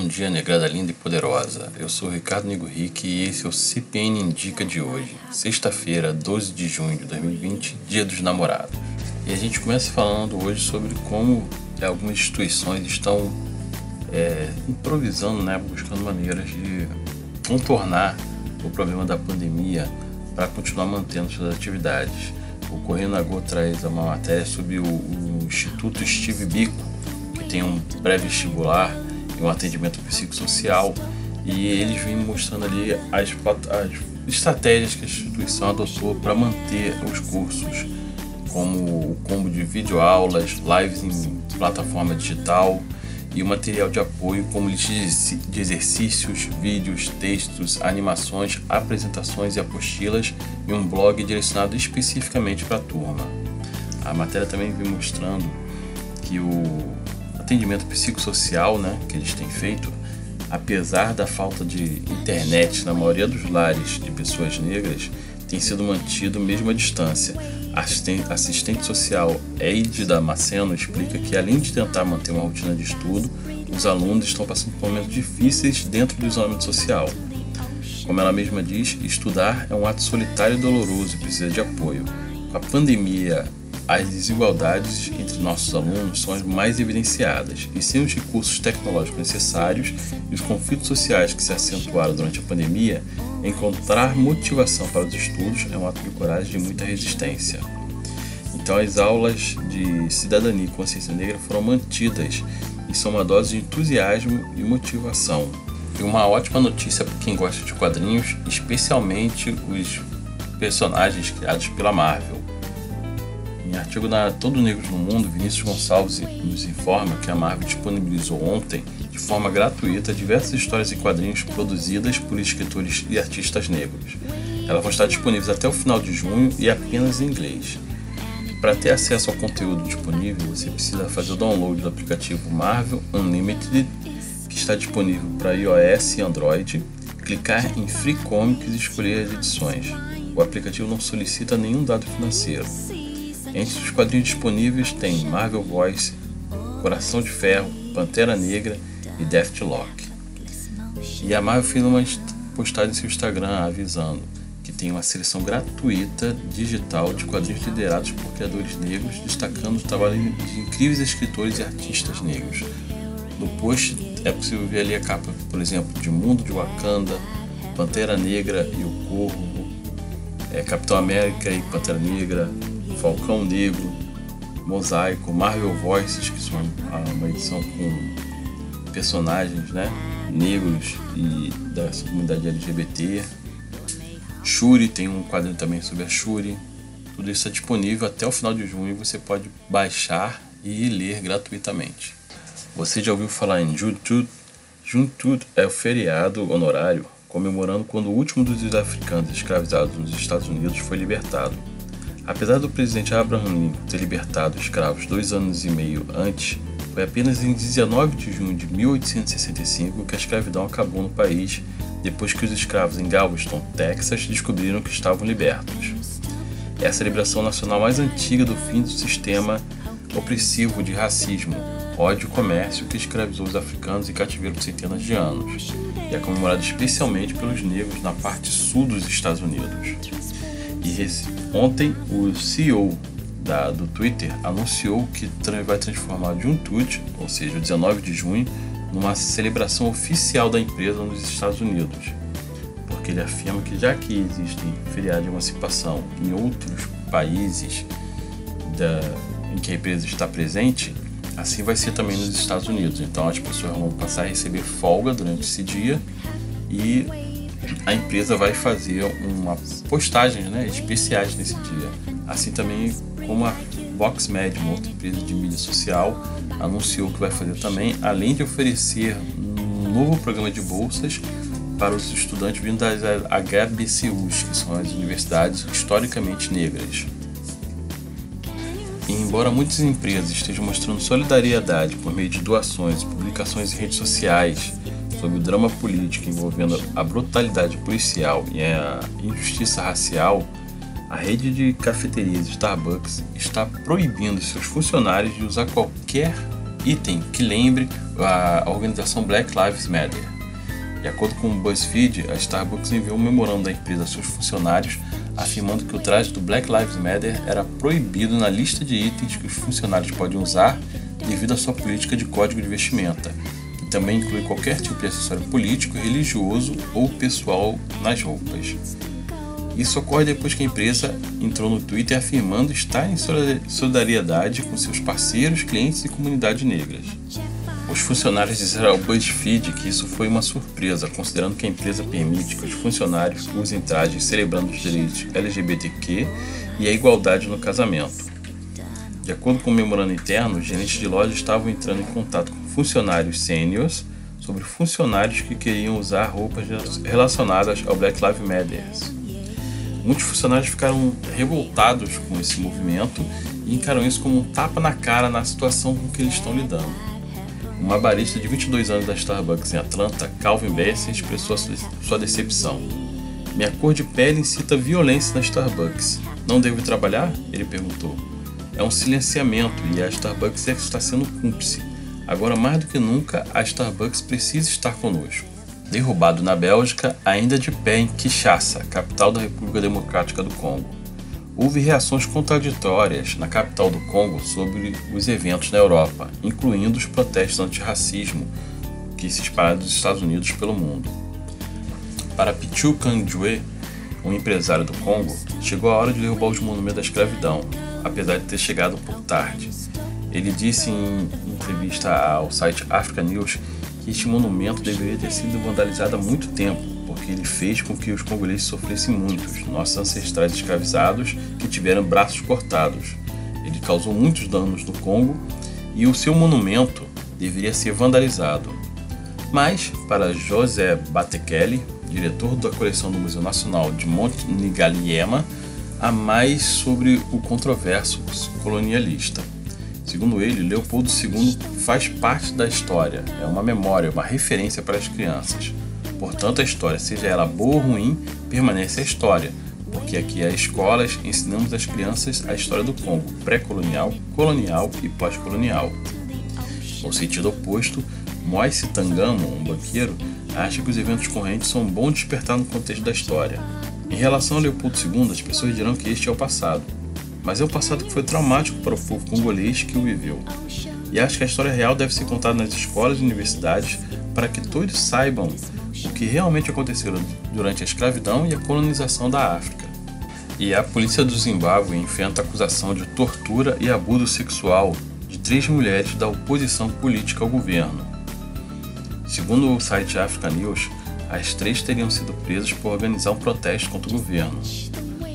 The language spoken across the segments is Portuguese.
Bom dia, negrada linda e poderosa. Eu sou Ricardo Nego Rick e esse é o CPN Indica de hoje, sexta-feira, 12 de junho de 2020, Dia dos Namorados. E a gente começa falando hoje sobre como algumas instituições estão é, improvisando, né, buscando maneiras de contornar o problema da pandemia para continuar mantendo suas atividades. O Correio Nagô traz uma matéria sobre o, o Instituto Steve Bico, que tem um pré-vestibular um atendimento psicossocial, e eles vêm mostrando ali as, as estratégias que a instituição adotou para manter os cursos, como o combo de videoaulas, lives em plataforma digital e o material de apoio como lista de exercícios, vídeos, textos, animações, apresentações e apostilas e um blog direcionado especificamente para a turma. A matéria também vem mostrando que o atendimento psicossocial né, que eles têm feito, apesar da falta de internet na maioria dos lares de pessoas negras, tem sido mantido mesmo à distância. A assistente social Eide Damasceno explica que, além de tentar manter uma rotina de estudo, os alunos estão passando por momentos difíceis dentro do isolamento social. Como ela mesma diz, estudar é um ato solitário e doloroso e precisa de apoio. Com a pandemia as desigualdades entre nossos alunos são as mais evidenciadas, e sem os recursos tecnológicos necessários e os conflitos sociais que se acentuaram durante a pandemia, encontrar motivação para os estudos é um ato de coragem de muita resistência. Então, as aulas de cidadania e consciência negra foram mantidas e são uma dose de entusiasmo e motivação. E uma ótima notícia para quem gosta de quadrinhos, especialmente os personagens criados pela Marvel. Em artigo na Todo Negros no Mundo, Vinícius Gonçalves nos informa que a Marvel disponibilizou ontem, de forma gratuita, diversas histórias e quadrinhos produzidas por escritores e artistas negros. Elas vão estar disponíveis até o final de junho e apenas em inglês. Para ter acesso ao conteúdo disponível, você precisa fazer o download do aplicativo Marvel Unlimited, que está disponível para iOS e Android, clicar em Free Comics e escolher as edições. O aplicativo não solicita nenhum dado financeiro. Entre os quadrinhos disponíveis tem Marvel Voice, Coração de Ferro, Pantera Negra e Deathlock. E a Marvel fez uma postagem em seu Instagram avisando que tem uma seleção gratuita digital de quadrinhos liderados por criadores negros, destacando o trabalho de incríveis escritores e artistas negros. No post é possível ver ali a capa, por exemplo, de Mundo de Wakanda, Pantera Negra e o Corvo, é, Capitão América e Pantera Negra, Falcão Negro, Mosaico, Marvel Voices, que são uma edição com personagens né, negros e da comunidade LGBT. Shuri tem um quadrinho também sobre a Shuri. Tudo isso é disponível até o final de junho e você pode baixar e ler gratuitamente. Você já ouviu falar em Juntud? Juntud é o feriado honorário comemorando quando o último dos africanos escravizados nos Estados Unidos foi libertado. Apesar do presidente Abraham Lincoln ter libertado escravos dois anos e meio antes, foi apenas em 19 de junho de 1865 que a escravidão acabou no país, depois que os escravos em Galveston, Texas, descobriram que estavam libertos. É a celebração nacional mais antiga do fim do sistema opressivo de racismo, ódio e comércio que escravizou os africanos e cativeiro por centenas de anos, e é comemorado especialmente pelos negros na parte sul dos Estados Unidos. E ontem o CEO da, do Twitter anunciou que vai transformar de um tweet, ou seja, o 19 de junho, numa celebração oficial da empresa nos Estados Unidos. Porque ele afirma que já que existe feriado de emancipação em outros países da, em que a empresa está presente, assim vai ser também nos Estados Unidos. Então as pessoas vão passar a receber folga durante esse dia e a empresa vai fazer uma postagens né, especiais nesse dia. Assim também como a VoxMed, uma outra empresa de mídia social, anunciou que vai fazer também, além de oferecer um novo programa de bolsas para os estudantes vindos das HBCUs, que são as universidades historicamente negras. E embora muitas empresas estejam mostrando solidariedade por meio de doações, publicações em redes sociais sobre o drama político envolvendo a brutalidade policial e a injustiça racial, a rede de cafeterias Starbucks está proibindo seus funcionários de usar qualquer item que lembre a organização Black Lives Matter. De acordo com o BuzzFeed, a Starbucks enviou um memorando da empresa a seus funcionários afirmando que o traje do Black Lives Matter era proibido na lista de itens que os funcionários podem usar devido à sua política de código de vestimenta, também inclui qualquer tipo de acessório político, religioso ou pessoal nas roupas. Isso ocorre depois que a empresa entrou no Twitter afirmando estar em solidariedade com seus parceiros, clientes e comunidades negras. Os funcionários disseram ao BuzzFeed que isso foi uma surpresa, considerando que a empresa permite que os funcionários usem trajes celebrando os direitos LGBTQ e a igualdade no casamento. De acordo com o memorando interno, os gerentes de loja estavam entrando em contato com funcionários sêniores sobre funcionários que queriam usar roupas relacionadas ao Black Lives Matter Muitos funcionários ficaram revoltados com esse movimento e encaram isso como um tapa na cara na situação com que eles estão lidando. Uma barista de 22 anos da Starbucks em Atlanta, Calvin Bessie, expressou sua decepção. Minha cor de pele incita violência na Starbucks. Não devo trabalhar? Ele perguntou. É um silenciamento e a Starbucks é está sendo cúmplice. Agora, mais do que nunca, a Starbucks precisa estar conosco derrubado na Bélgica, ainda de pé em Kinshasa, capital da República Democrática do Congo. Houve reações contraditórias na capital do Congo sobre os eventos na Europa, incluindo os protestos antirracismo que se espalharam dos Estados Unidos pelo mundo. Para Pichu Kangjue, um empresário do Congo, chegou a hora de derrubar os monumentos da escravidão, apesar de ter chegado por tarde. Ele disse em entrevista ao site Africa News que este monumento deveria ter sido vandalizado há muito tempo, porque ele fez com que os congoleses sofressem muitos, nossos ancestrais escravizados que tiveram braços cortados. Ele causou muitos danos no Congo e o seu monumento deveria ser vandalizado. Mas, para José Batekele, diretor da coleção do Museu Nacional de Monte Nigaliema, há mais sobre o controverso colonialista. Segundo ele, Leopoldo II faz parte da história, é uma memória, uma referência para as crianças. Portanto, a história, seja ela boa ou ruim, permanece a história, porque aqui as escolas ensinamos às crianças a história do Congo, pré-colonial, colonial e pós-colonial. No sentido oposto, Moise Tangamo, um banqueiro, acha que os eventos correntes são bons despertar no contexto da história. Em relação a Leopoldo II, as pessoas dirão que este é o passado, mas é um passado que foi traumático para o povo congolês que o viveu. E acho que a história real deve ser contada nas escolas e universidades para que todos saibam o que realmente aconteceu durante a escravidão e a colonização da África. E a polícia do Zimbábue enfrenta acusação de tortura e abuso sexual de três mulheres da oposição política ao governo. Segundo o site Africa News, as três teriam sido presas por organizar um protesto contra o governo.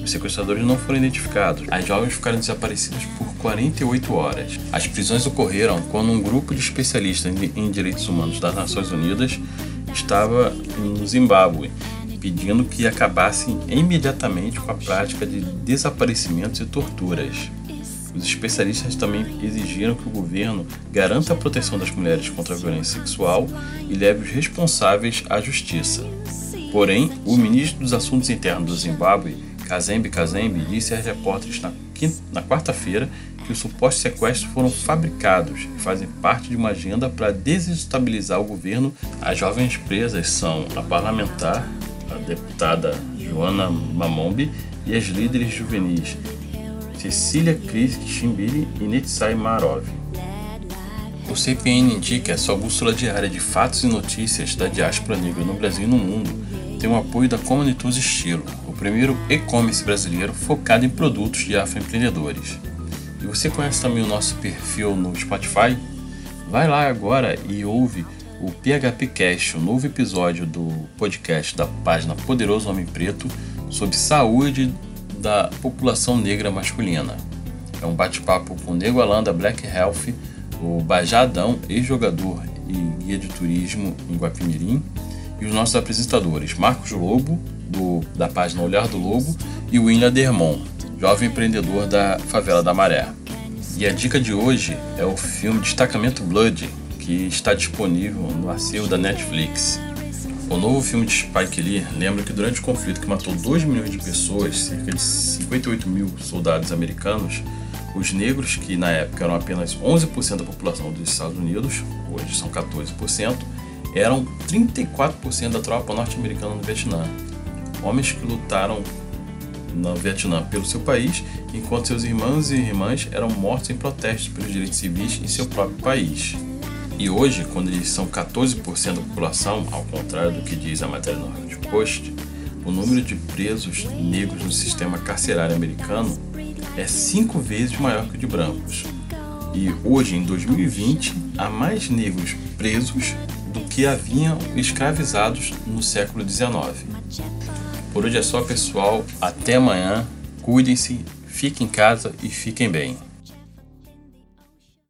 Os sequestradores não foram identificados. As jovens ficaram desaparecidas por 48 horas. As prisões ocorreram quando um grupo de especialistas em direitos humanos das Nações Unidas estava no Zimbábue, pedindo que acabassem imediatamente com a prática de desaparecimentos e torturas. Os especialistas também exigiram que o governo garanta a proteção das mulheres contra a violência sexual e leve os responsáveis à justiça. Porém, o ministro dos Assuntos Internos do Zimbábue Kazembe Kazembe disse a repórteres na, na quarta-feira que os supostos sequestros foram fabricados e fazem parte de uma agenda para desestabilizar o governo. As jovens presas são a parlamentar, a deputada Joana Mamombi e as líderes juvenis Cecília Cris Chimbili e Netsai Marov. O CPN indica sua bússola diária de fatos e notícias da diáspora negra no Brasil e no mundo. Tem o apoio da Comunitus Estilo, primeiro e-commerce brasileiro focado em produtos de afroempreendedores. E você conhece também o nosso perfil no Spotify? Vai lá agora e ouve o PHP Cast, o novo episódio do podcast da página Poderoso Homem Preto sobre saúde da população negra masculina. É um bate-papo com o Nego Alan da Black Health, o Bajadão, ex-jogador e guia de turismo em Guapimirim, e os nossos apresentadores Marcos Lobo, do, da página Olhar do Lobo, e William Dermon, jovem empreendedor da Favela da Maré. E a dica de hoje é o filme Destacamento Blood, que está disponível no acervo da Netflix. O novo filme de Spike Lee lembra que durante o conflito que matou 2 milhões de pessoas, cerca de 58 mil soldados americanos, Os negros, que na época eram apenas 11% da população dos Estados Unidos, hoje são 14%, eram 34% da tropa norte-americana no Vietnã. Homens que lutaram no Vietnã pelo seu país, enquanto seus irmãos e irmãs eram mortos em protestos pelos direitos civis em seu próprio país. E hoje, quando eles são 14% da população, ao contrário do que diz a matéria no Harvard Post, o número de presos negros no sistema carcerário americano é cinco vezes maior que o de brancos. E hoje, em 2020, há mais negros presos do que haviam escravizados no século XIX. Por hoje é só, pessoal. Até amanhã. Cuidem-se, fiquem em casa e fiquem bem.